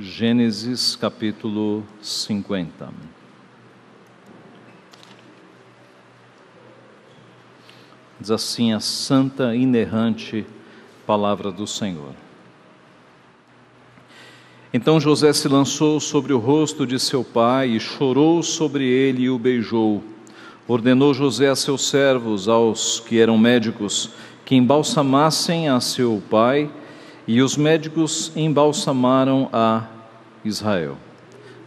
Gênesis capítulo 50. Diz assim a santa, inerrante palavra do Senhor. Então José se lançou sobre o rosto de seu pai e chorou sobre ele e o beijou. Ordenou José a seus servos, aos que eram médicos, que embalsamassem a seu pai, e os médicos embalsamaram a Israel,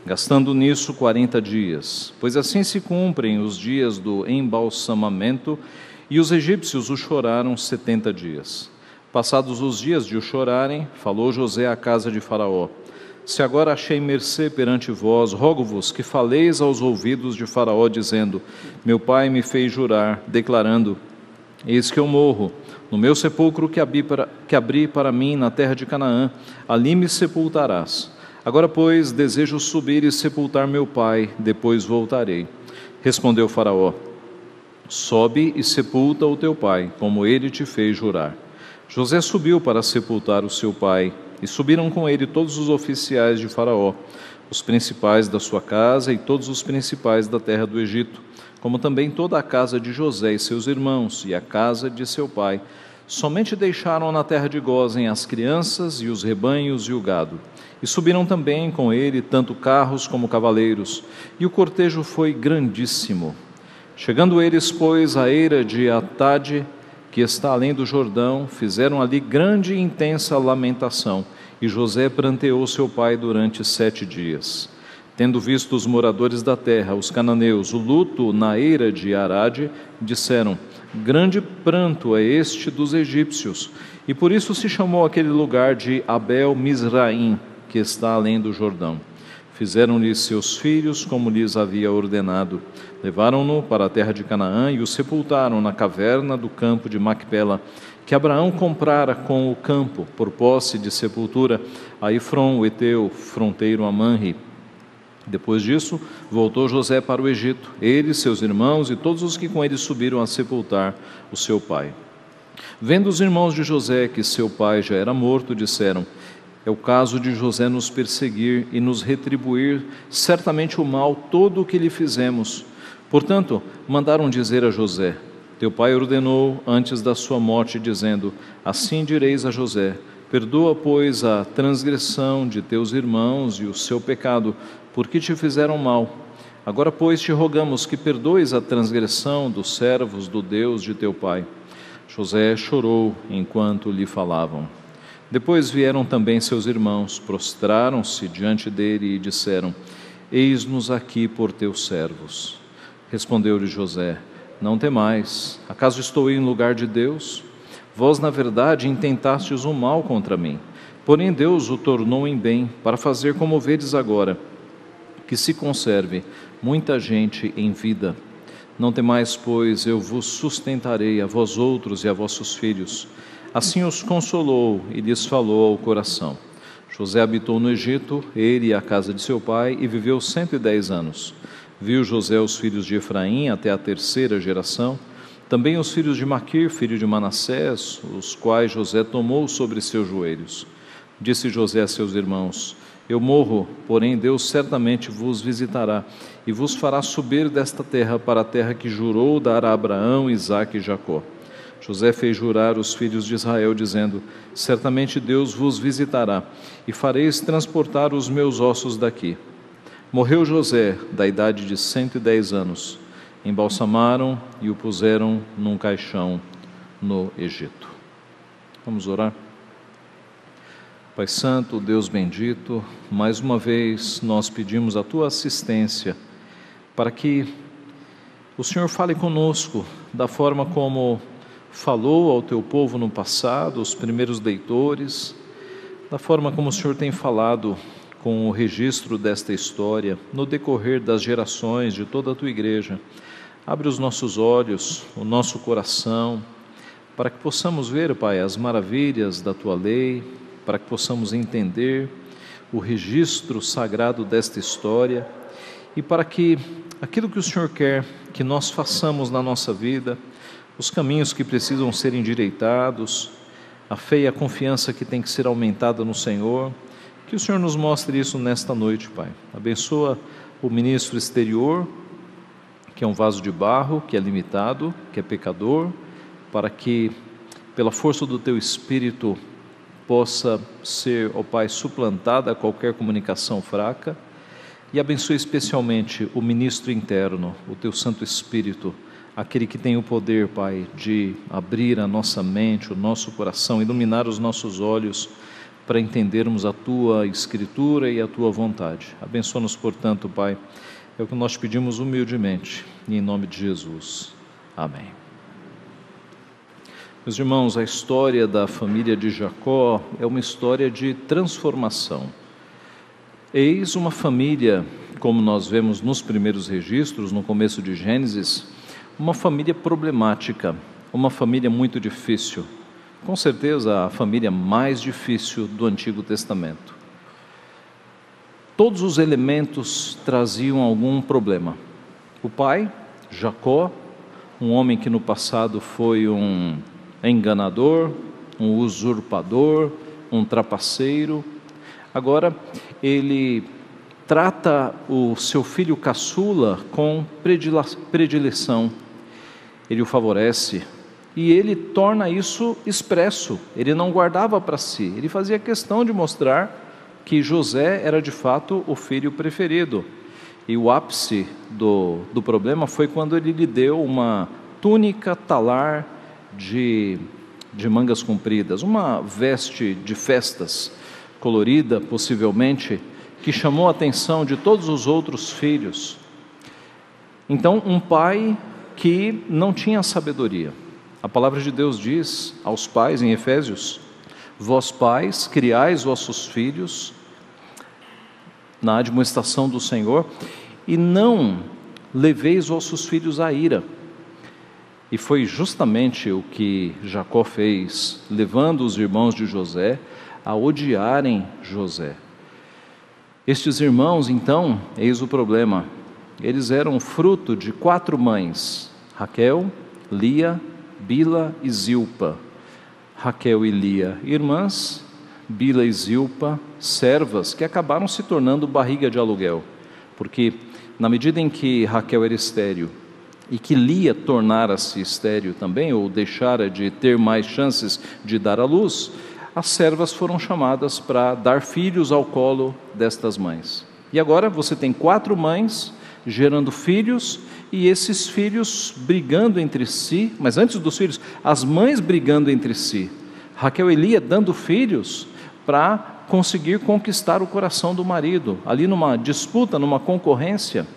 gastando nisso quarenta dias, pois assim se cumprem os dias do embalsamamento, e os egípcios o choraram setenta dias. Passados os dias de o chorarem, falou José à casa de Faraó: Se agora achei mercê perante vós, rogo-vos que faleis aos ouvidos de Faraó, dizendo: Meu pai me fez jurar, declarando: Eis que eu morro, no meu sepulcro que abri, para, que abri para mim na terra de Canaã, ali me sepultarás. Agora, pois, desejo subir e sepultar meu pai, depois voltarei. Respondeu Faraó: Sobe e sepulta o teu pai, como ele te fez jurar. José subiu para sepultar o seu pai, e subiram com ele todos os oficiais de Faraó, os principais da sua casa e todos os principais da terra do Egito como também toda a casa de José e seus irmãos, e a casa de seu pai. Somente deixaram na terra de Gozem as crianças e os rebanhos e o gado. E subiram também com ele tanto carros como cavaleiros, e o cortejo foi grandíssimo. Chegando eles, pois, à eira de Atade, que está além do Jordão, fizeram ali grande e intensa lamentação, e José pranteou seu pai durante sete dias. Tendo visto os moradores da terra, os cananeus, o luto na eira de Arade, disseram: Grande pranto é este dos egípcios. E por isso se chamou aquele lugar de Abel Misraim, que está além do Jordão. Fizeram-lhe seus filhos como lhes havia ordenado. Levaram-no para a terra de Canaã e o sepultaram na caverna do campo de Macpela, que Abraão comprara com o campo, por posse de sepultura, a Efron, o Eteu, fronteiro a Manri depois disso, voltou José para o Egito, ele, seus irmãos e todos os que com ele subiram a sepultar o seu pai. Vendo os irmãos de José que seu pai já era morto, disseram: É o caso de José nos perseguir e nos retribuir certamente o mal todo o que lhe fizemos. Portanto, mandaram dizer a José: Teu pai ordenou antes da sua morte, dizendo: Assim direis a José: Perdoa, pois, a transgressão de teus irmãos e o seu pecado, porque te fizeram mal. Agora, pois, te rogamos que perdoes a transgressão dos servos do Deus de teu pai. José chorou enquanto lhe falavam. Depois vieram também seus irmãos, prostraram-se diante dele e disseram: Eis-nos aqui por teus servos. Respondeu-lhe José: Não temais, acaso estou em lugar de Deus? Vós, na verdade, intentastes o mal contra mim. Porém, Deus o tornou em bem, para fazer como vedes agora que se conserve muita gente em vida. Não temais, pois, eu vos sustentarei a vós outros e a vossos filhos. Assim os consolou e lhes falou ao coração. José habitou no Egito, ele e a casa de seu pai, e viveu cento e dez anos. Viu José os filhos de Efraim até a terceira geração, também os filhos de Maquir, filho de Manassés, os quais José tomou sobre seus joelhos. Disse José a seus irmãos: eu morro, porém Deus certamente vos visitará e vos fará subir desta terra para a terra que jurou dar a Abraão, Isaque e Jacó. José fez jurar os filhos de Israel, dizendo: Certamente Deus vos visitará e fareis transportar os meus ossos daqui. Morreu José, da idade de cento e dez anos. Embalsamaram e o puseram num caixão no Egito. Vamos orar? Pai Santo, Deus bendito, mais uma vez nós pedimos a tua assistência para que o Senhor fale conosco da forma como falou ao teu povo no passado, os primeiros leitores, da forma como o Senhor tem falado com o registro desta história no decorrer das gerações de toda a tua igreja. Abre os nossos olhos, o nosso coração, para que possamos ver, Pai, as maravilhas da tua lei para que possamos entender o registro sagrado desta história e para que aquilo que o Senhor quer que nós façamos na nossa vida, os caminhos que precisam ser endireitados, a fé e a confiança que tem que ser aumentada no Senhor, Que o Senhor nos mostre isso nesta noite, Pai. Abençoa o ministro exterior, que é um vaso de barro, que é limitado, que é pecador, para que, pela força do teu espírito, possa ser, ó Pai, suplantada qualquer comunicação fraca. E abençoe especialmente o ministro interno, o teu Santo Espírito, aquele que tem o poder, Pai, de abrir a nossa mente, o nosso coração, iluminar os nossos olhos para entendermos a tua escritura e a tua vontade. Abençoa-nos, portanto, Pai. É o que nós pedimos humildemente, em nome de Jesus. Amém. Meus irmãos, a história da família de Jacó é uma história de transformação. Eis uma família, como nós vemos nos primeiros registros, no começo de Gênesis, uma família problemática, uma família muito difícil com certeza a família mais difícil do Antigo Testamento. Todos os elementos traziam algum problema. O pai, Jacó, um homem que no passado foi um enganador, um usurpador, um trapaceiro, agora ele trata o seu filho caçula com predileção. Ele o favorece, e ele torna isso expresso. Ele não guardava para si, ele fazia questão de mostrar que José era de fato o filho preferido. E o ápice do, do problema foi quando ele lhe deu uma túnica talar de, de mangas compridas, uma veste de festas, colorida possivelmente, que chamou a atenção de todos os outros filhos. Então, um pai que não tinha sabedoria a palavra de Deus diz aos pais em Efésios: Vós pais, criais vossos filhos na admoestação do Senhor e não leveis vossos filhos à ira. E foi justamente o que Jacó fez, levando os irmãos de José a odiarem José. Estes irmãos, então, eis o problema, eles eram fruto de quatro mães: Raquel, Lia Bila e Zilpa, Raquel e Lia, irmãs, Bila e Zilpa, servas, que acabaram se tornando barriga de aluguel, porque na medida em que Raquel era estéril e que Lia tornara-se estéril também, ou deixara de ter mais chances de dar à luz, as servas foram chamadas para dar filhos ao colo destas mães. E agora você tem quatro mães gerando filhos e esses filhos brigando entre si, mas antes dos filhos, as mães brigando entre si. Raquel e Lia dando filhos para conseguir conquistar o coração do marido, ali numa disputa, numa concorrência.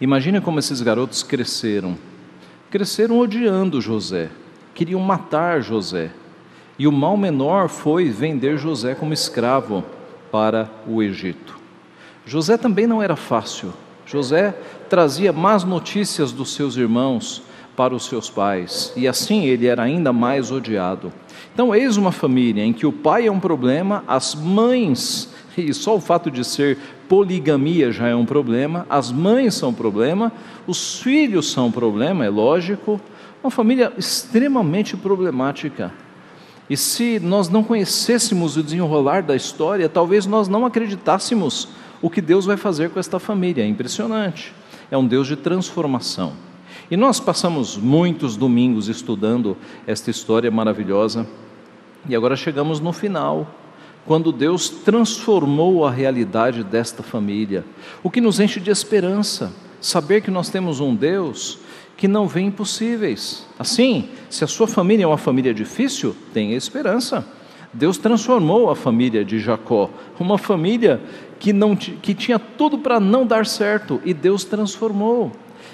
Imagine como esses garotos cresceram. Cresceram odiando José, queriam matar José. E o mal menor foi vender José como escravo para o Egito. José também não era fácil. José trazia más notícias dos seus irmãos para os seus pais, e assim ele era ainda mais odiado. Então, eis uma família em que o pai é um problema, as mães, e só o fato de ser poligamia já é um problema, as mães são um problema, os filhos são um problema, é lógico, uma família extremamente problemática. E se nós não conhecêssemos o desenrolar da história, talvez nós não acreditássemos o que Deus vai fazer com esta família. É impressionante. É um Deus de transformação. E nós passamos muitos domingos estudando esta história maravilhosa. E agora chegamos no final, quando Deus transformou a realidade desta família. O que nos enche de esperança, saber que nós temos um Deus que não vê impossíveis. Assim, se a sua família é uma família difícil, tenha esperança. Deus transformou a família de Jacó, uma família que, não, que tinha tudo para não dar certo, e Deus transformou.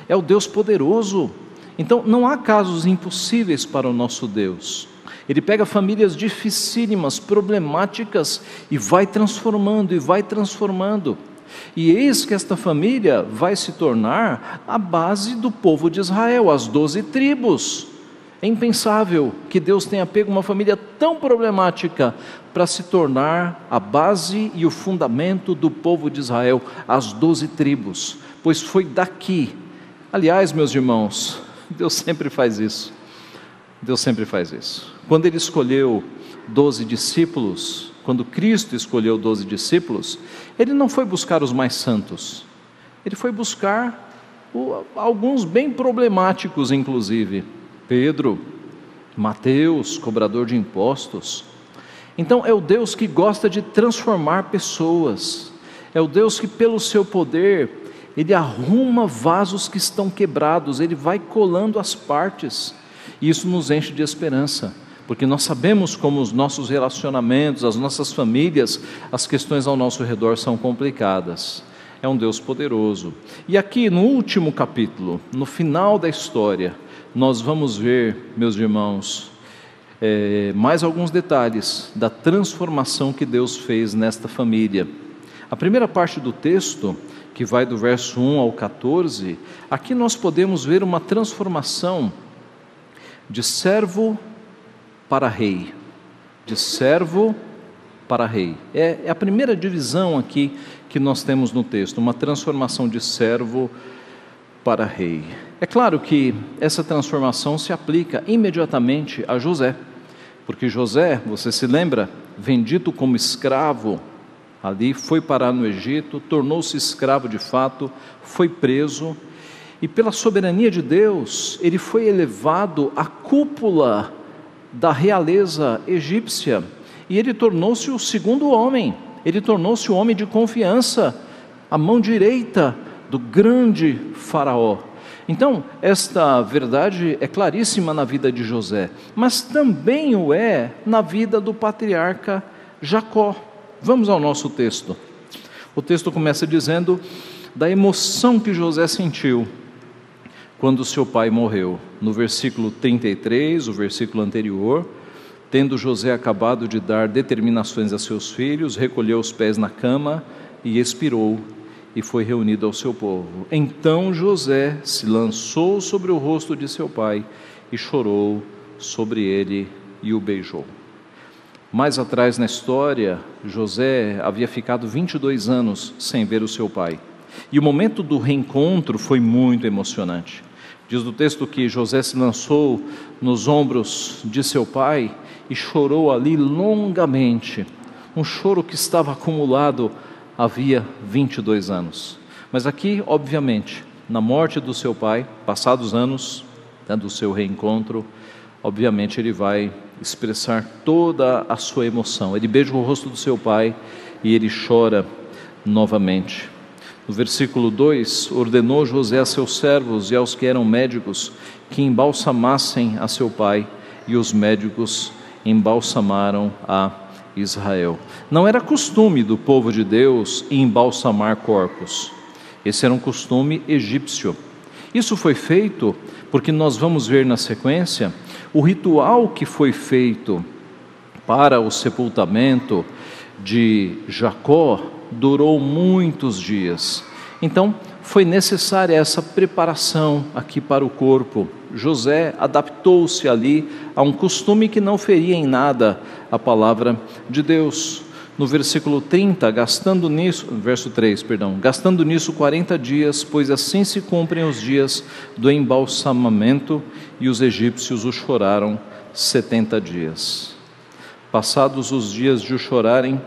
É o Deus poderoso. Então, não há casos impossíveis para o nosso Deus. Ele pega famílias dificílimas, problemáticas, e vai transformando, e vai transformando. E eis que esta família vai se tornar a base do povo de Israel, as doze tribos. É impensável que Deus tenha pego uma família tão problemática para se tornar a base e o fundamento do povo de Israel, as doze tribos, pois foi daqui. Aliás, meus irmãos, Deus sempre faz isso. Deus sempre faz isso. Quando Ele escolheu doze discípulos, quando Cristo escolheu doze discípulos, ele não foi buscar os mais santos, ele foi buscar alguns bem problemáticos, inclusive. Pedro, Mateus, cobrador de impostos. Então, é o Deus que gosta de transformar pessoas, é o Deus que, pelo seu poder, ele arruma vasos que estão quebrados, ele vai colando as partes, e isso nos enche de esperança porque nós sabemos como os nossos relacionamentos, as nossas famílias, as questões ao nosso redor são complicadas. É um Deus poderoso. E aqui no último capítulo, no final da história, nós vamos ver, meus irmãos, é, mais alguns detalhes da transformação que Deus fez nesta família. A primeira parte do texto, que vai do verso 1 ao 14, aqui nós podemos ver uma transformação de servo para rei, de servo para rei. É, é, a primeira divisão aqui que nós temos no texto, uma transformação de servo para rei. É claro que essa transformação se aplica imediatamente a José, porque José, você se lembra, vendido como escravo, ali foi parar no Egito, tornou-se escravo de fato, foi preso, e pela soberania de Deus, ele foi elevado à cúpula da realeza egípcia e ele tornou-se o segundo homem, ele tornou-se o homem de confiança, a mão direita do grande Faraó. Então, esta verdade é claríssima na vida de José, mas também o é na vida do patriarca Jacó. Vamos ao nosso texto. O texto começa dizendo da emoção que José sentiu quando seu pai morreu. No versículo 33, o versículo anterior, tendo José acabado de dar determinações a seus filhos, recolheu os pés na cama e expirou e foi reunido ao seu povo. Então José se lançou sobre o rosto de seu pai e chorou sobre ele e o beijou. Mais atrás na história, José havia ficado 22 anos sem ver o seu pai. E o momento do reencontro foi muito emocionante. Diz o texto que José se lançou nos ombros de seu pai e chorou ali longamente, um choro que estava acumulado havia 22 anos. Mas aqui, obviamente, na morte do seu pai, passados anos né, do seu reencontro, obviamente ele vai expressar toda a sua emoção. Ele beija o rosto do seu pai e ele chora novamente. No versículo 2, ordenou José a seus servos e aos que eram médicos que embalsamassem a seu pai, e os médicos embalsamaram a Israel. Não era costume do povo de Deus embalsamar corpos. Esse era um costume egípcio. Isso foi feito porque nós vamos ver na sequência o ritual que foi feito para o sepultamento de Jacó durou muitos dias. Então, foi necessária essa preparação aqui para o corpo. José adaptou-se ali a um costume que não feria em nada a palavra de Deus. No versículo 30, gastando nisso, verso 3, perdão, gastando nisso 40 dias, pois assim se cumprem os dias do embalsamamento, e os egípcios o choraram 70 dias. Passados os dias de o chorarem,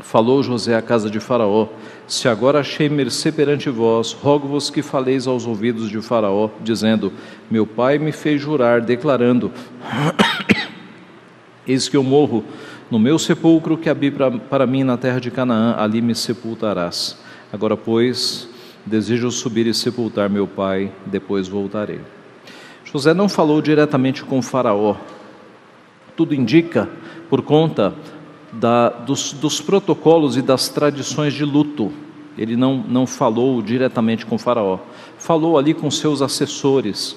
Falou José à casa de Faraó: Se agora achei mercê perante vós, rogo-vos que faleis aos ouvidos de Faraó, dizendo: Meu pai me fez jurar, declarando: Eis que eu morro no meu sepulcro que abri para mim na terra de Canaã, ali me sepultarás. Agora, pois, desejo subir e sepultar meu pai, depois voltarei. José não falou diretamente com Faraó. Tudo indica, por conta da, dos, dos, protocolos e das tradições de luto. Ele não, não falou diretamente com Faraó, falou ali com seus assessores.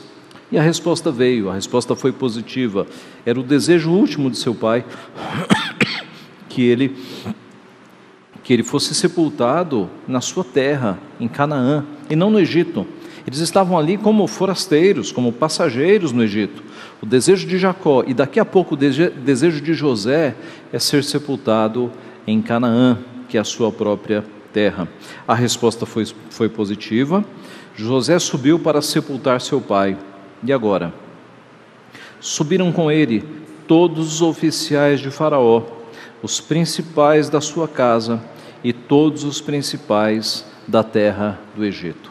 E a resposta veio, a resposta foi positiva. Era o desejo último de seu pai que ele que ele fosse sepultado na sua terra, em Canaã, e não no Egito. Eles estavam ali como forasteiros, como passageiros no Egito. O desejo de Jacó e daqui a pouco o desejo de José é ser sepultado em Canaã, que é a sua própria terra. A resposta foi, foi positiva. José subiu para sepultar seu pai. E agora? Subiram com ele todos os oficiais de Faraó, os principais da sua casa e todos os principais da terra do Egito.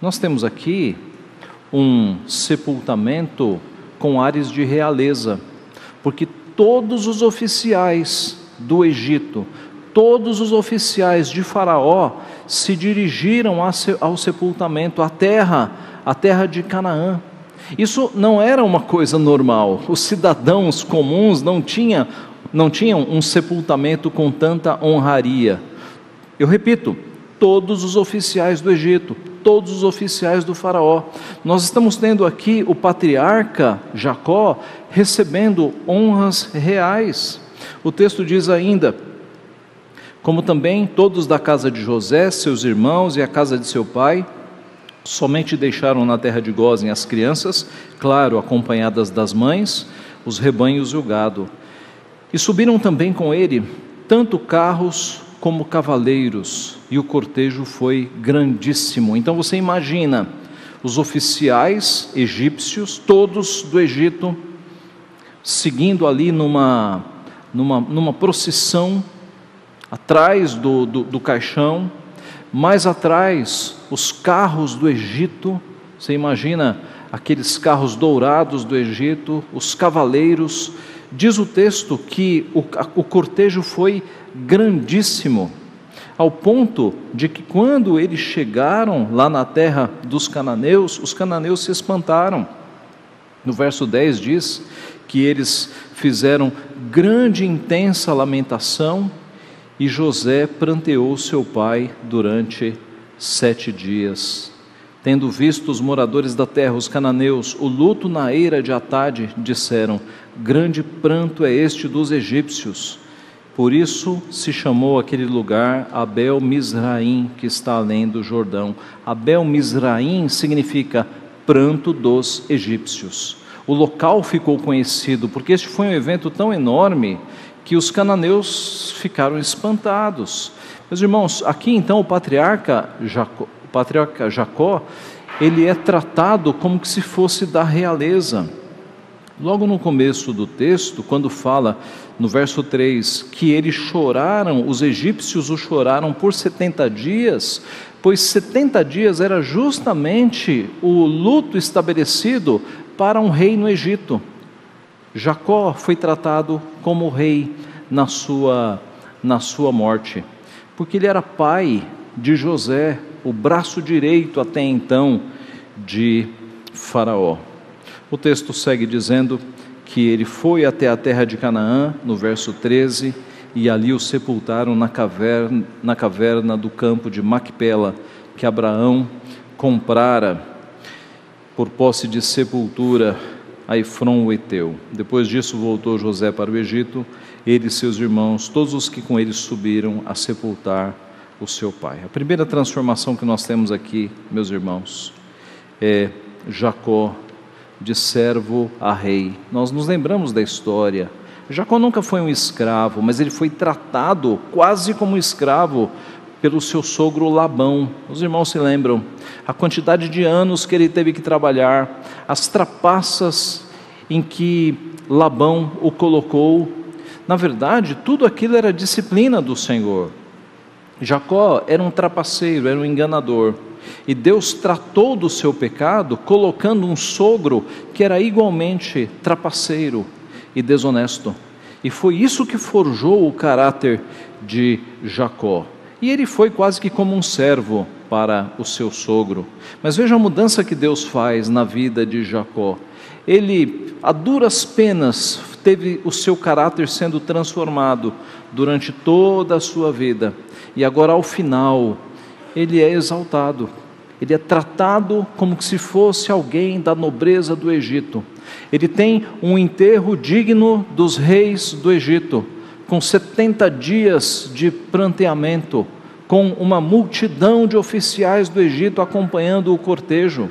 Nós temos aqui um sepultamento com ares de realeza, porque todos os oficiais do Egito, todos os oficiais de Faraó se dirigiram ao sepultamento, à terra, à terra de Canaã. Isso não era uma coisa normal. Os cidadãos comuns não, tinha, não tinham um sepultamento com tanta honraria. Eu repito, todos os oficiais do Egito, todos os oficiais do Faraó. Nós estamos tendo aqui o patriarca Jacó recebendo honras reais. O texto diz ainda: como também todos da casa de José, seus irmãos e a casa de seu pai, somente deixaram na terra de Gozem as crianças, claro, acompanhadas das mães, os rebanhos e o gado. E subiram também com ele tanto carros como cavaleiros, e o cortejo foi grandíssimo. Então você imagina os oficiais egípcios, todos do Egito, seguindo ali numa, numa, numa procissão atrás do, do, do caixão, mais atrás os carros do Egito, você imagina aqueles carros dourados do Egito, os cavaleiros, diz o texto que o, o cortejo foi grandíssimo, ao ponto de que quando eles chegaram lá na terra dos cananeus, os cananeus se espantaram. No verso 10 diz que eles fizeram grande e intensa lamentação e José pranteou seu pai durante sete dias. Tendo visto os moradores da terra, os cananeus, o luto na eira de Atade, disseram: Grande pranto é este dos egípcios. Por isso se chamou aquele lugar Abel Misraim, que está além do Jordão. Abel Misraim significa pranto dos egípcios. O local ficou conhecido porque este foi um evento tão enorme que os cananeus ficaram espantados. Meus irmãos, aqui então o patriarca Jacó, o patriarca Jacó, ele é tratado como se fosse da realeza. Logo no começo do texto, quando fala no verso 3 que eles choraram, os egípcios o choraram por 70 dias, pois 70 dias era justamente o luto estabelecido para um rei no Egito. Jacó foi tratado como rei na sua, na sua morte, porque ele era pai de José, o braço direito até então de Faraó. O texto segue dizendo que ele foi até a terra de Canaã, no verso 13, e ali o sepultaram na caverna, na caverna do campo de Macpela, que Abraão comprara por posse de sepultura a Efron o Eteu. Depois disso voltou José para o Egito, ele e seus irmãos, todos os que com ele subiram a sepultar o seu pai. A primeira transformação que nós temos aqui, meus irmãos, é Jacó de servo a rei. Nós nos lembramos da história. Jacó nunca foi um escravo, mas ele foi tratado quase como escravo pelo seu sogro Labão. Os irmãos se lembram a quantidade de anos que ele teve que trabalhar, as trapaças em que Labão o colocou. Na verdade, tudo aquilo era disciplina do Senhor. Jacó era um trapaceiro, era um enganador. E Deus tratou do seu pecado colocando um sogro que era igualmente trapaceiro e desonesto. E foi isso que forjou o caráter de Jacó. E ele foi quase que como um servo para o seu sogro. Mas veja a mudança que Deus faz na vida de Jacó. Ele, a duras penas, teve o seu caráter sendo transformado durante toda a sua vida. E agora, ao final, ele é exaltado. Ele é tratado como se fosse alguém da nobreza do Egito. Ele tem um enterro digno dos reis do Egito com 70 dias de pranteamento, com uma multidão de oficiais do Egito acompanhando o cortejo.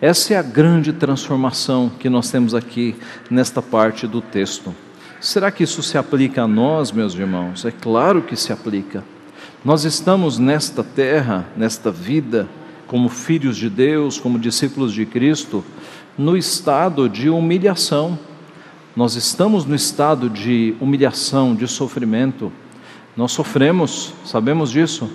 Essa é a grande transformação que nós temos aqui nesta parte do texto. Será que isso se aplica a nós, meus irmãos? É claro que se aplica. Nós estamos nesta terra, nesta vida, como filhos de Deus, como discípulos de Cristo, no estado de humilhação nós estamos no estado de humilhação, de sofrimento. Nós sofremos, sabemos disso.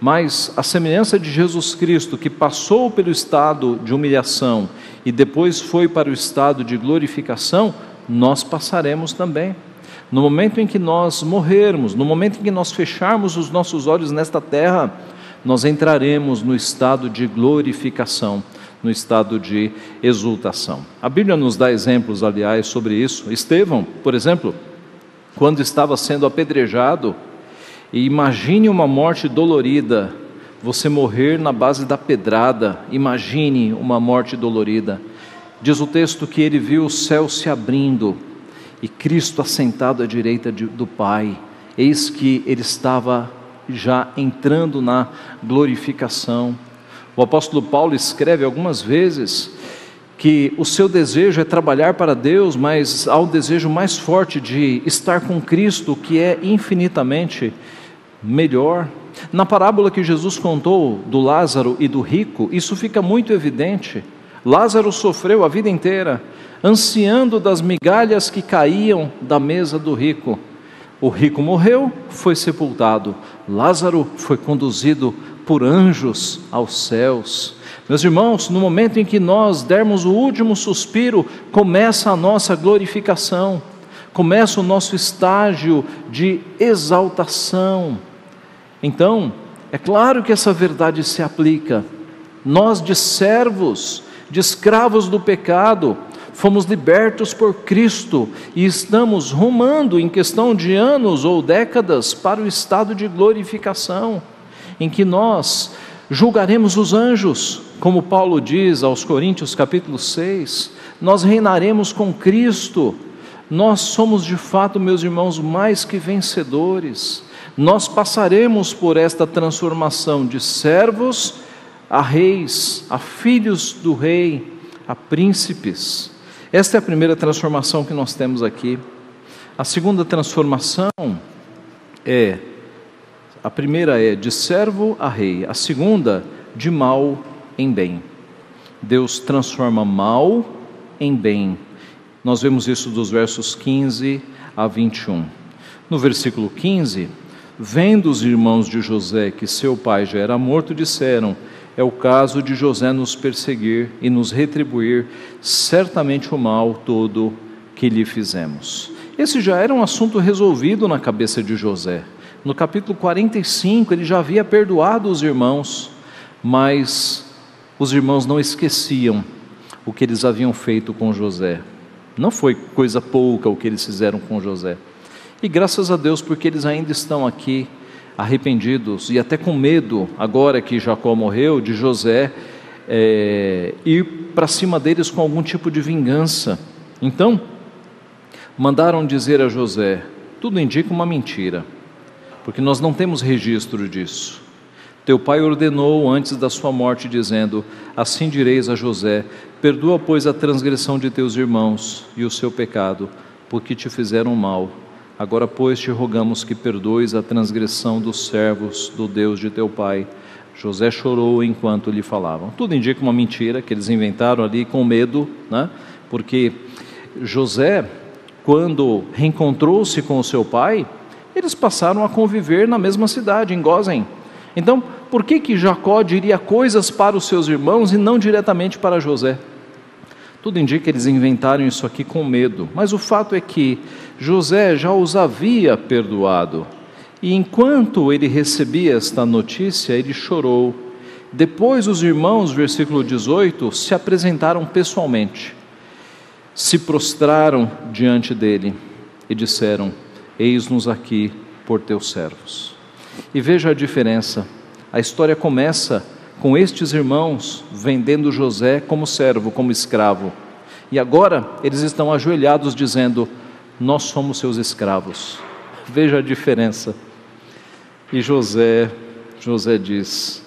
Mas a semelhança de Jesus Cristo, que passou pelo estado de humilhação e depois foi para o estado de glorificação, nós passaremos também. No momento em que nós morrermos, no momento em que nós fecharmos os nossos olhos nesta terra, nós entraremos no estado de glorificação, no estado de exultação. A Bíblia nos dá exemplos, aliás, sobre isso. Estevão, por exemplo, quando estava sendo apedrejado, e imagine uma morte dolorida, você morrer na base da pedrada, imagine uma morte dolorida. Diz o texto que ele viu o céu se abrindo e Cristo assentado à direita de, do Pai. Eis que ele estava já entrando na glorificação. O apóstolo Paulo escreve algumas vezes que o seu desejo é trabalhar para Deus, mas há um desejo mais forte de estar com Cristo, que é infinitamente melhor. Na parábola que Jesus contou do Lázaro e do rico, isso fica muito evidente. Lázaro sofreu a vida inteira, ansiando das migalhas que caíam da mesa do rico. O rico morreu, foi sepultado. Lázaro foi conduzido por anjos aos céus. Meus irmãos, no momento em que nós dermos o último suspiro, começa a nossa glorificação, começa o nosso estágio de exaltação. Então, é claro que essa verdade se aplica. Nós, de servos, de escravos do pecado, fomos libertos por Cristo e estamos rumando, em questão de anos ou décadas, para o estado de glorificação, em que nós julgaremos os anjos, como Paulo diz aos Coríntios, capítulo 6, nós reinaremos com Cristo. Nós somos de fato, meus irmãos, mais que vencedores nós passaremos por esta transformação de servos a reis, a filhos do rei, a príncipes. Esta é a primeira transformação que nós temos aqui. A segunda transformação é a primeira é de servo a rei, a segunda de mal em bem. Deus transforma mal em bem. Nós vemos isso dos versos 15 a 21. No versículo 15, Vendo os irmãos de José que seu pai já era morto, disseram: É o caso de José nos perseguir e nos retribuir certamente o mal todo que lhe fizemos. Esse já era um assunto resolvido na cabeça de José. No capítulo 45, ele já havia perdoado os irmãos, mas os irmãos não esqueciam o que eles haviam feito com José. Não foi coisa pouca o que eles fizeram com José. E graças a Deus, porque eles ainda estão aqui arrependidos e até com medo, agora que Jacó morreu, de José é, ir para cima deles com algum tipo de vingança. Então, mandaram dizer a José: tudo indica uma mentira, porque nós não temos registro disso. Teu pai ordenou antes da sua morte, dizendo: Assim direis a José: Perdoa, pois, a transgressão de teus irmãos e o seu pecado, porque te fizeram mal Agora, pois, te rogamos que perdoes a transgressão dos servos do Deus de teu pai. José chorou enquanto lhe falavam. Tudo indica uma mentira que eles inventaram ali com medo, né? porque José, quando reencontrou-se com o seu pai, eles passaram a conviver na mesma cidade, em Gozem. Então, por que, que Jacó diria coisas para os seus irmãos e não diretamente para José? Tudo indica que eles inventaram isso aqui com medo, mas o fato é que José já os havia perdoado. E enquanto ele recebia esta notícia, ele chorou. Depois os irmãos, versículo 18, se apresentaram pessoalmente, se prostraram diante dele e disseram: Eis-nos aqui por teus servos. E veja a diferença. A história começa com estes irmãos vendendo José como servo, como escravo. E agora eles estão ajoelhados dizendo: Nós somos seus escravos. Veja a diferença. E José, José diz: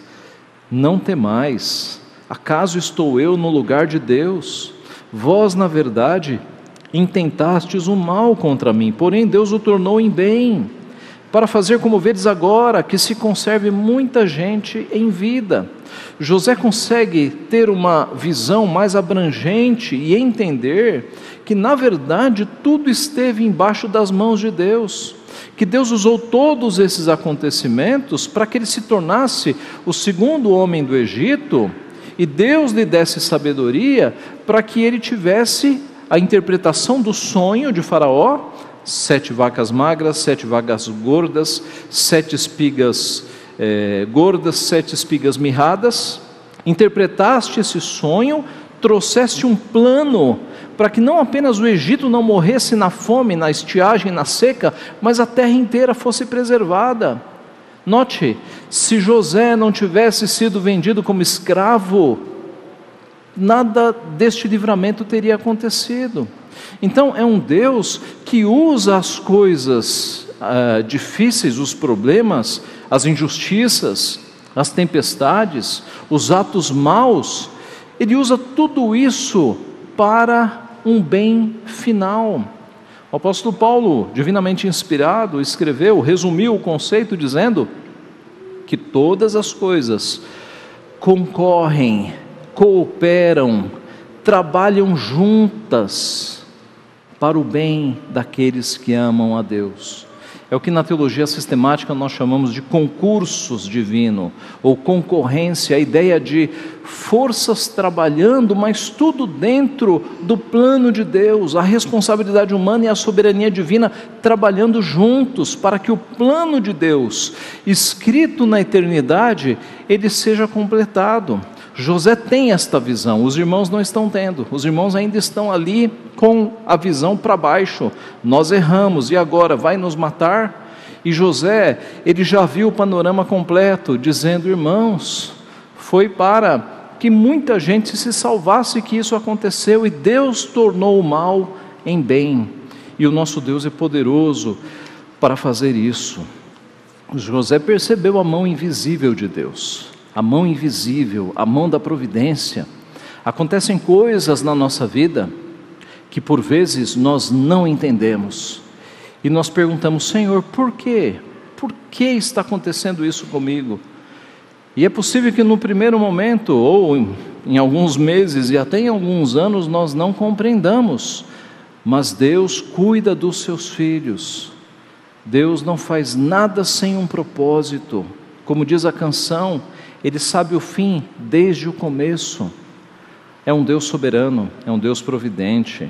Não temais, acaso estou eu no lugar de Deus? Vós, na verdade, intentastes o mal contra mim, porém Deus o tornou em bem para fazer como vedes agora, que se conserve muita gente em vida. José consegue ter uma visão mais abrangente e entender que, na verdade, tudo esteve embaixo das mãos de Deus. Que Deus usou todos esses acontecimentos para que ele se tornasse o segundo homem do Egito e Deus lhe desse sabedoria para que ele tivesse a interpretação do sonho de Faraó sete vacas magras, sete vacas gordas, sete espigas é, gordas, sete espigas mirradas. Interpretaste esse sonho, trouxeste um plano para que não apenas o Egito não morresse na fome, na estiagem, na seca, mas a terra inteira fosse preservada. Note, se José não tivesse sido vendido como escravo, nada deste livramento teria acontecido. Então, é um Deus que usa as coisas uh, difíceis, os problemas, as injustiças, as tempestades, os atos maus, ele usa tudo isso para um bem final. O apóstolo Paulo, divinamente inspirado, escreveu, resumiu o conceito dizendo que todas as coisas concorrem, cooperam, trabalham juntas para o bem daqueles que amam a Deus. É o que na teologia sistemática nós chamamos de concursos divino ou concorrência, a ideia de forças trabalhando, mas tudo dentro do plano de Deus, a responsabilidade humana e a soberania divina trabalhando juntos para que o plano de Deus, escrito na eternidade, ele seja completado. José tem esta visão, os irmãos não estão tendo, os irmãos ainda estão ali com a visão para baixo. Nós erramos e agora vai nos matar? E José, ele já viu o panorama completo, dizendo: irmãos, foi para que muita gente se salvasse que isso aconteceu e Deus tornou o mal em bem. E o nosso Deus é poderoso para fazer isso. José percebeu a mão invisível de Deus a mão invisível, a mão da providência. Acontecem coisas na nossa vida que por vezes nós não entendemos. E nós perguntamos, Senhor, por quê? Por que está acontecendo isso comigo? E é possível que no primeiro momento, ou em alguns meses e até em alguns anos, nós não compreendamos, mas Deus cuida dos seus filhos. Deus não faz nada sem um propósito. Como diz a canção, ele sabe o fim desde o começo. É um Deus soberano, é um Deus providente.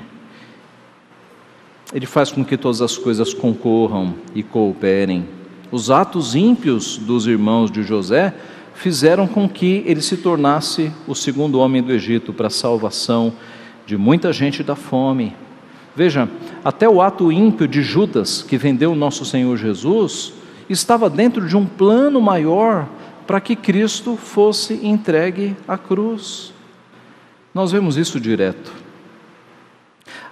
Ele faz com que todas as coisas concorram e cooperem. Os atos ímpios dos irmãos de José fizeram com que ele se tornasse o segundo homem do Egito para a salvação de muita gente da fome. Veja, até o ato ímpio de Judas, que vendeu o nosso Senhor Jesus, estava dentro de um plano maior para que Cristo fosse entregue à cruz. Nós vemos isso direto.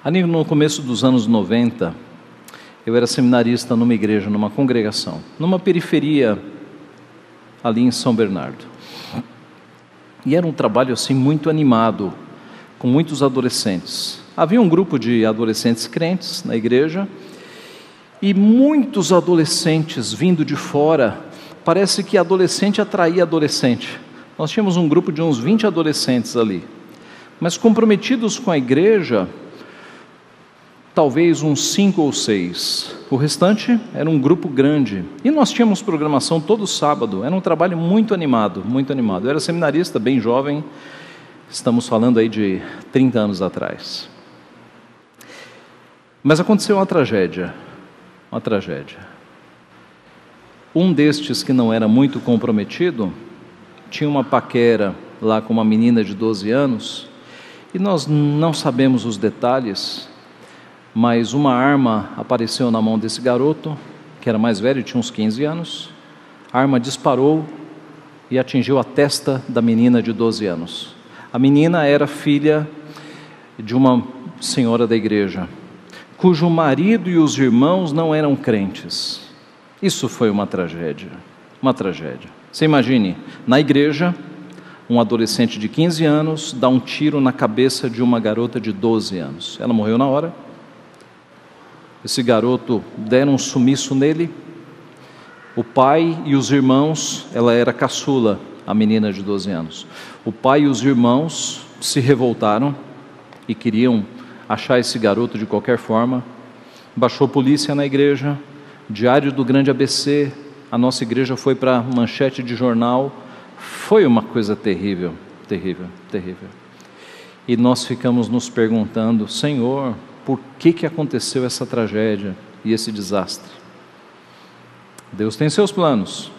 Ali no começo dos anos 90, eu era seminarista numa igreja, numa congregação, numa periferia ali em São Bernardo. E era um trabalho assim muito animado, com muitos adolescentes. Havia um grupo de adolescentes crentes na igreja e muitos adolescentes vindo de fora parece que adolescente atraía adolescente. Nós tínhamos um grupo de uns 20 adolescentes ali, mas comprometidos com a igreja, talvez uns cinco ou seis. O restante era um grupo grande. E nós tínhamos programação todo sábado. Era um trabalho muito animado, muito animado. Eu era seminarista, bem jovem. Estamos falando aí de 30 anos atrás. Mas aconteceu uma tragédia. Uma tragédia. Um destes que não era muito comprometido tinha uma paquera lá com uma menina de 12 anos e nós não sabemos os detalhes, mas uma arma apareceu na mão desse garoto, que era mais velho, tinha uns 15 anos. A arma disparou e atingiu a testa da menina de 12 anos. A menina era filha de uma senhora da igreja, cujo marido e os irmãos não eram crentes. Isso foi uma tragédia, uma tragédia. Você imagine, na igreja, um adolescente de 15 anos dá um tiro na cabeça de uma garota de 12 anos. Ela morreu na hora. Esse garoto deram um sumiço nele. O pai e os irmãos, ela era caçula, a menina de 12 anos. O pai e os irmãos se revoltaram e queriam achar esse garoto de qualquer forma. Baixou polícia na igreja, diário do grande ABC, a nossa igreja foi para manchete de jornal. Foi uma coisa terrível, terrível, terrível. E nós ficamos nos perguntando, Senhor, por que, que aconteceu essa tragédia e esse desastre? Deus tem seus planos.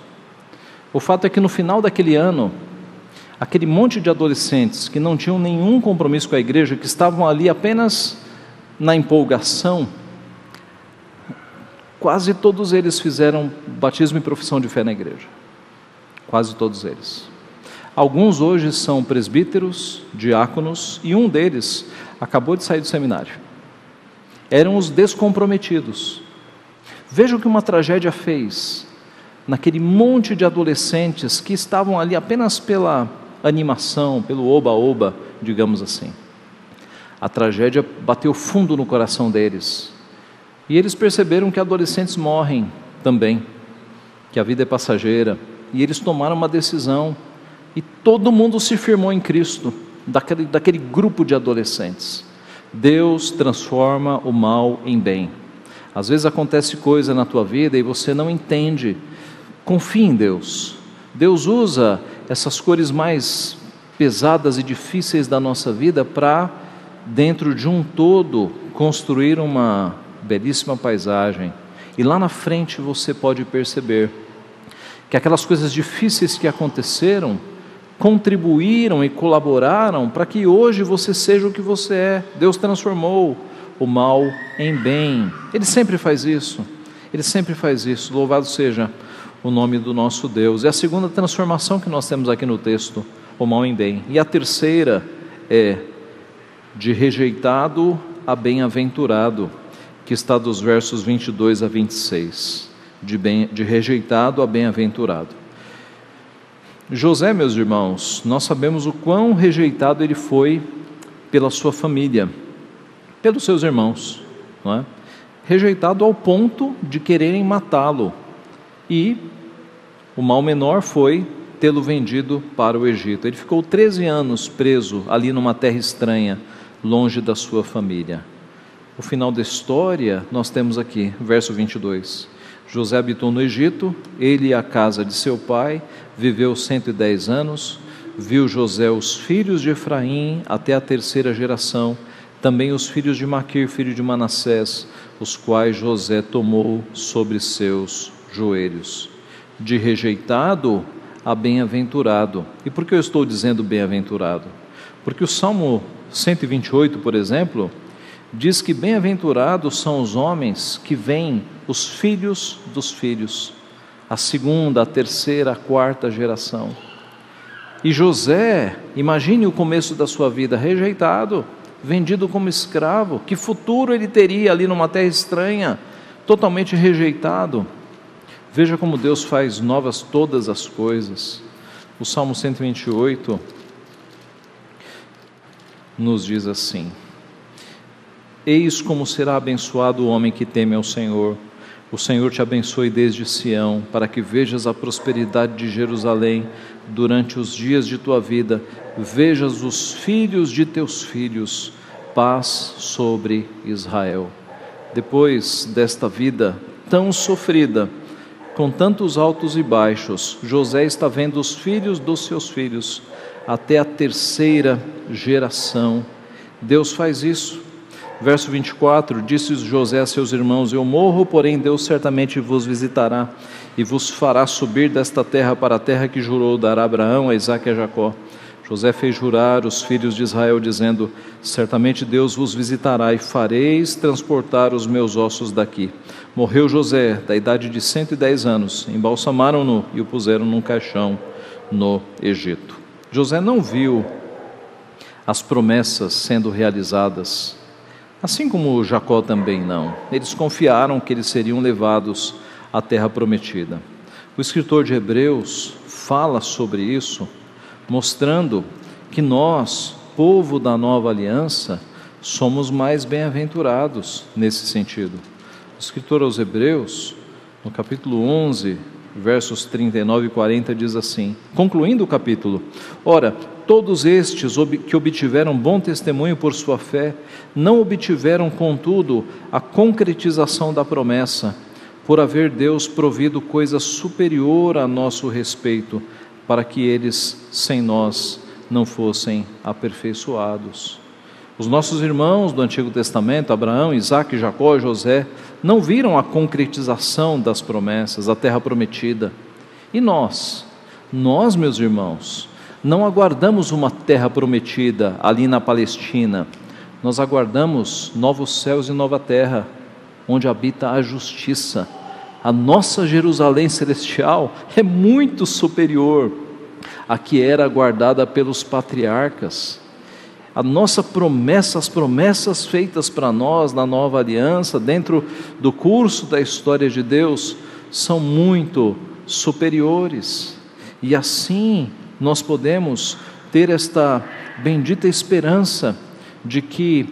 O fato é que no final daquele ano, aquele monte de adolescentes que não tinham nenhum compromisso com a igreja, que estavam ali apenas na empolgação, quase todos eles fizeram batismo e profissão de fé na igreja. Quase todos eles. Alguns hoje são presbíteros, diáconos, e um deles acabou de sair do seminário. Eram os descomprometidos. Veja o que uma tragédia fez naquele monte de adolescentes que estavam ali apenas pela animação, pelo oba-oba, digamos assim. A tragédia bateu fundo no coração deles. E eles perceberam que adolescentes morrem também, que a vida é passageira. E eles tomaram uma decisão. E todo mundo se firmou em Cristo, daquele, daquele grupo de adolescentes. Deus transforma o mal em bem. Às vezes acontece coisa na tua vida e você não entende. Confie em Deus. Deus usa essas cores mais pesadas e difíceis da nossa vida para, dentro de um todo, construir uma belíssima paisagem. E lá na frente você pode perceber que aquelas coisas difíceis que aconteceram contribuíram e colaboraram para que hoje você seja o que você é. Deus transformou o mal em bem. Ele sempre faz isso. Ele sempre faz isso. Louvado seja o nome do nosso Deus. É a segunda transformação que nós temos aqui no texto, o mal em bem. E a terceira é de rejeitado a bem-aventurado, que está dos versos 22 a 26, de, bem, de rejeitado a bem-aventurado. José, meus irmãos, nós sabemos o quão rejeitado ele foi pela sua família, pelos seus irmãos, não é? rejeitado ao ponto de quererem matá-lo. E o mal menor foi tê-lo vendido para o Egito. Ele ficou 13 anos preso ali numa terra estranha, longe da sua família. O final da história nós temos aqui, verso 22. José habitou no Egito, ele e a casa de seu pai, viveu 110 anos, viu José os filhos de Efraim até a terceira geração, também os filhos de Maquir, filho de Manassés, os quais José tomou sobre seus joelhos. De rejeitado a bem-aventurado. E por que eu estou dizendo bem-aventurado? Porque o Salmo 128, por exemplo, diz que bem-aventurados são os homens que veem os filhos dos filhos, a segunda, a terceira, a quarta geração. E José, imagine o começo da sua vida rejeitado, vendido como escravo, que futuro ele teria ali numa terra estranha, totalmente rejeitado. Veja como Deus faz novas todas as coisas. O Salmo 128 nos diz assim: Eis como será abençoado o homem que teme ao Senhor. O Senhor te abençoe desde Sião, para que vejas a prosperidade de Jerusalém durante os dias de tua vida, vejas os filhos de teus filhos, paz sobre Israel. Depois desta vida tão sofrida, com tantos altos e baixos, José está vendo os filhos dos seus filhos até a terceira geração. Deus faz isso Verso 24: Disse José a seus irmãos: Eu morro, porém Deus certamente vos visitará e vos fará subir desta terra para a terra que jurou dar a Abraão, a Isaque e a Jacó. José fez jurar os filhos de Israel, dizendo: Certamente Deus vos visitará e fareis transportar os meus ossos daqui. Morreu José, da idade de 110 anos, embalsamaram-no e o puseram num caixão no Egito. José não viu as promessas sendo realizadas Assim como Jacó também não. Eles confiaram que eles seriam levados à terra prometida. O escritor de Hebreus fala sobre isso, mostrando que nós, povo da nova aliança, somos mais bem-aventurados nesse sentido. O escritor aos Hebreus, no capítulo 11, versos 39 e 40 diz assim: concluindo o capítulo: Ora, todos estes que obtiveram bom testemunho por sua fé, não obtiveram, contudo, a concretização da promessa, por haver Deus provido coisa superior a nosso respeito, para que eles, sem nós, não fossem aperfeiçoados. Os nossos irmãos do Antigo Testamento, Abraão, Isaac, Jacó, José, não viram a concretização das promessas, a terra prometida. E nós, nós, meus irmãos, não aguardamos uma terra prometida ali na Palestina, nós aguardamos novos céus e nova terra, onde habita a justiça. A nossa Jerusalém celestial é muito superior à que era guardada pelos patriarcas a nossa promessa, as promessas feitas para nós na nova aliança, dentro do curso da história de Deus, são muito superiores. E assim nós podemos ter esta bendita esperança de que,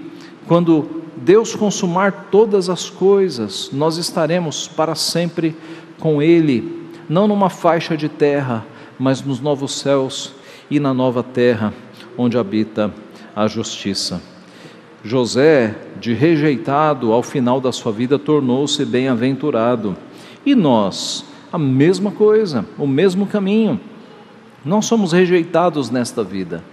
quando Deus consumar todas as coisas, nós estaremos para sempre com Ele, não numa faixa de terra, mas nos novos céus e na nova terra onde habita a justiça. José, de rejeitado ao final da sua vida, tornou-se bem-aventurado. E nós, a mesma coisa, o mesmo caminho. Não somos rejeitados nesta vida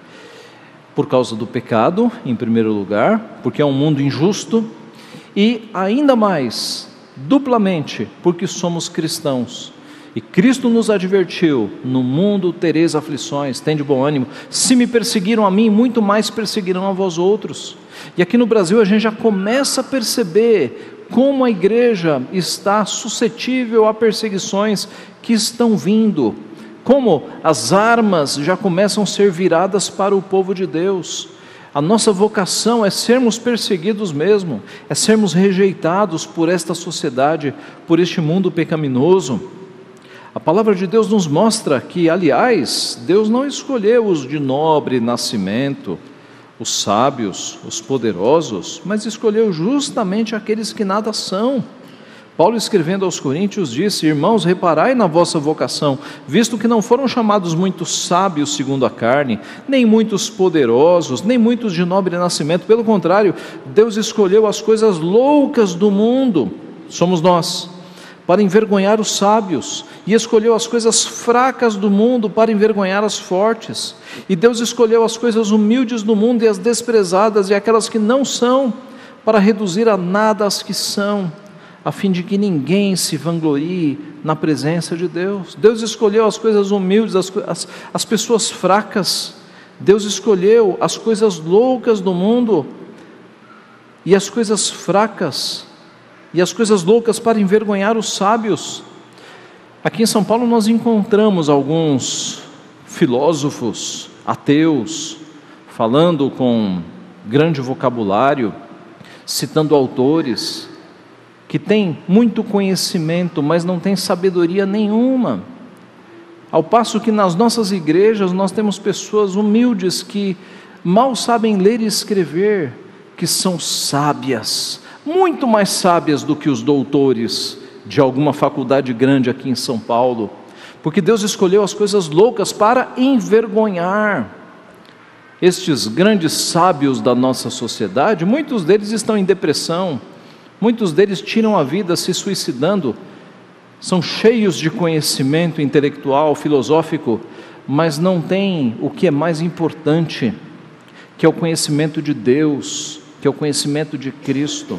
por causa do pecado, em primeiro lugar, porque é um mundo injusto, e ainda mais, duplamente, porque somos cristãos. E Cristo nos advertiu: no mundo tereis aflições, tem de bom ânimo. Se me perseguiram a mim, muito mais perseguirão a vós outros. E aqui no Brasil a gente já começa a perceber como a igreja está suscetível a perseguições que estão vindo, como as armas já começam a ser viradas para o povo de Deus. A nossa vocação é sermos perseguidos mesmo, é sermos rejeitados por esta sociedade, por este mundo pecaminoso. A palavra de Deus nos mostra que, aliás, Deus não escolheu os de nobre nascimento, os sábios, os poderosos, mas escolheu justamente aqueles que nada são. Paulo, escrevendo aos Coríntios, disse: Irmãos, reparai na vossa vocação, visto que não foram chamados muitos sábios segundo a carne, nem muitos poderosos, nem muitos de nobre nascimento, pelo contrário, Deus escolheu as coisas loucas do mundo, somos nós. Para envergonhar os sábios, e escolheu as coisas fracas do mundo para envergonhar as fortes. E Deus escolheu as coisas humildes do mundo e as desprezadas e aquelas que não são, para reduzir a nada as que são, a fim de que ninguém se vanglorie na presença de Deus. Deus escolheu as coisas humildes, as, as, as pessoas fracas. Deus escolheu as coisas loucas do mundo e as coisas fracas e as coisas loucas para envergonhar os sábios. Aqui em São Paulo nós encontramos alguns filósofos ateus falando com grande vocabulário, citando autores que têm muito conhecimento, mas não têm sabedoria nenhuma. Ao passo que nas nossas igrejas nós temos pessoas humildes que mal sabem ler e escrever, que são sábias, muito mais sábias do que os doutores de alguma faculdade grande aqui em São Paulo, porque Deus escolheu as coisas loucas para envergonhar estes grandes sábios da nossa sociedade. Muitos deles estão em depressão, muitos deles tiram a vida se suicidando, são cheios de conhecimento intelectual, filosófico, mas não têm o que é mais importante, que é o conhecimento de Deus, que é o conhecimento de Cristo.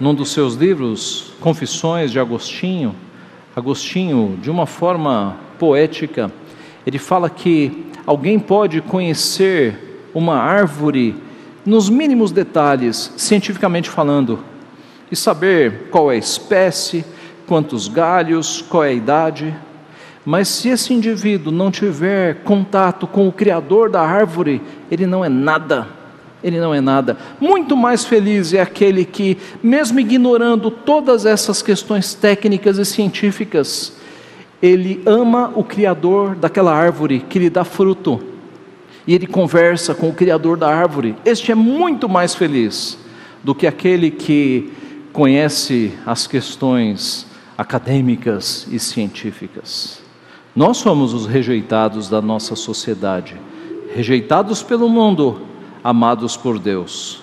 Num dos seus livros, Confissões de Agostinho, Agostinho, de uma forma poética, ele fala que alguém pode conhecer uma árvore nos mínimos detalhes, cientificamente falando, e saber qual é a espécie, quantos galhos, qual é a idade, mas se esse indivíduo não tiver contato com o Criador da árvore, ele não é nada ele não é nada. Muito mais feliz é aquele que, mesmo ignorando todas essas questões técnicas e científicas, ele ama o Criador daquela árvore que lhe dá fruto, e ele conversa com o Criador da árvore. Este é muito mais feliz do que aquele que conhece as questões acadêmicas e científicas. Nós somos os rejeitados da nossa sociedade, rejeitados pelo mundo, amados por Deus,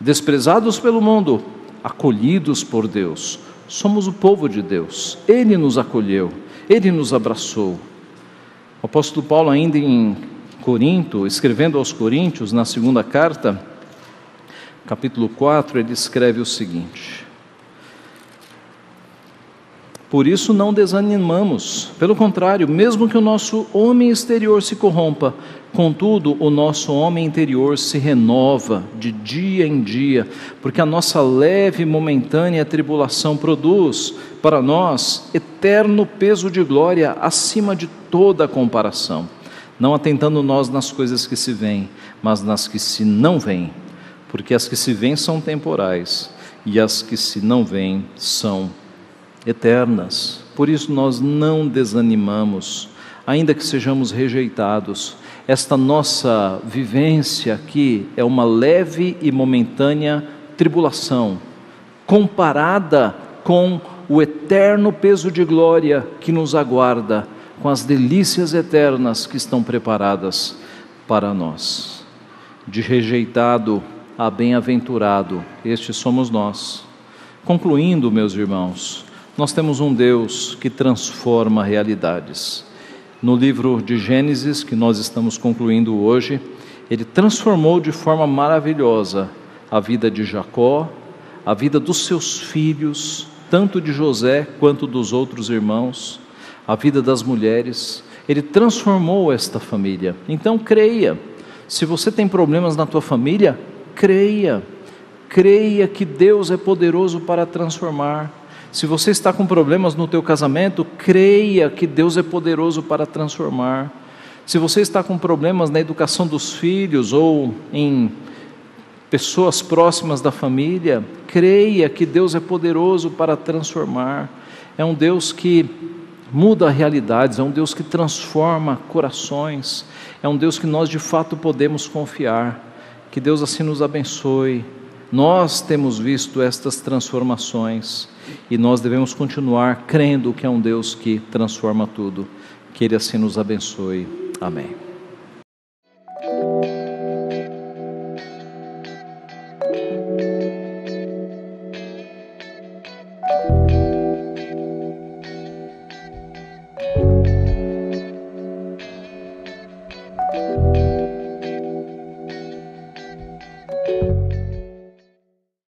desprezados pelo mundo, acolhidos por Deus. Somos o povo de Deus, Ele nos acolheu, Ele nos abraçou. O apóstolo Paulo, ainda em Corinto, escrevendo aos Coríntios, na segunda carta, capítulo 4, ele escreve o seguinte: Por isso não desanimamos, pelo contrário, mesmo que o nosso homem exterior se corrompa, contudo o nosso homem interior se renova de dia em dia, porque a nossa leve e momentânea tribulação produz para nós eterno peso de glória acima de toda comparação, não atentando nós nas coisas que se veem, mas nas que se não veem porque as que se veem são temporais e as que se não veem são eternas. Por isso nós não desanimamos, ainda que sejamos rejeitados. Esta nossa vivência aqui é uma leve e momentânea tribulação, comparada com o eterno peso de glória que nos aguarda, com as delícias eternas que estão preparadas para nós. De rejeitado, a bem-aventurado, estes somos nós. Concluindo, meus irmãos, nós temos um Deus que transforma realidades. No livro de Gênesis, que nós estamos concluindo hoje, ele transformou de forma maravilhosa a vida de Jacó, a vida dos seus filhos, tanto de José quanto dos outros irmãos, a vida das mulheres. Ele transformou esta família. Então creia. Se você tem problemas na tua família, creia, creia que Deus é poderoso para transformar. Se você está com problemas no teu casamento, creia que Deus é poderoso para transformar. Se você está com problemas na educação dos filhos ou em pessoas próximas da família, creia que Deus é poderoso para transformar. É um Deus que muda realidades, é um Deus que transforma corações, é um Deus que nós de fato podemos confiar. Que Deus assim nos abençoe. Nós temos visto estas transformações e nós devemos continuar crendo que é um Deus que transforma tudo. Que Ele assim nos abençoe. Amém.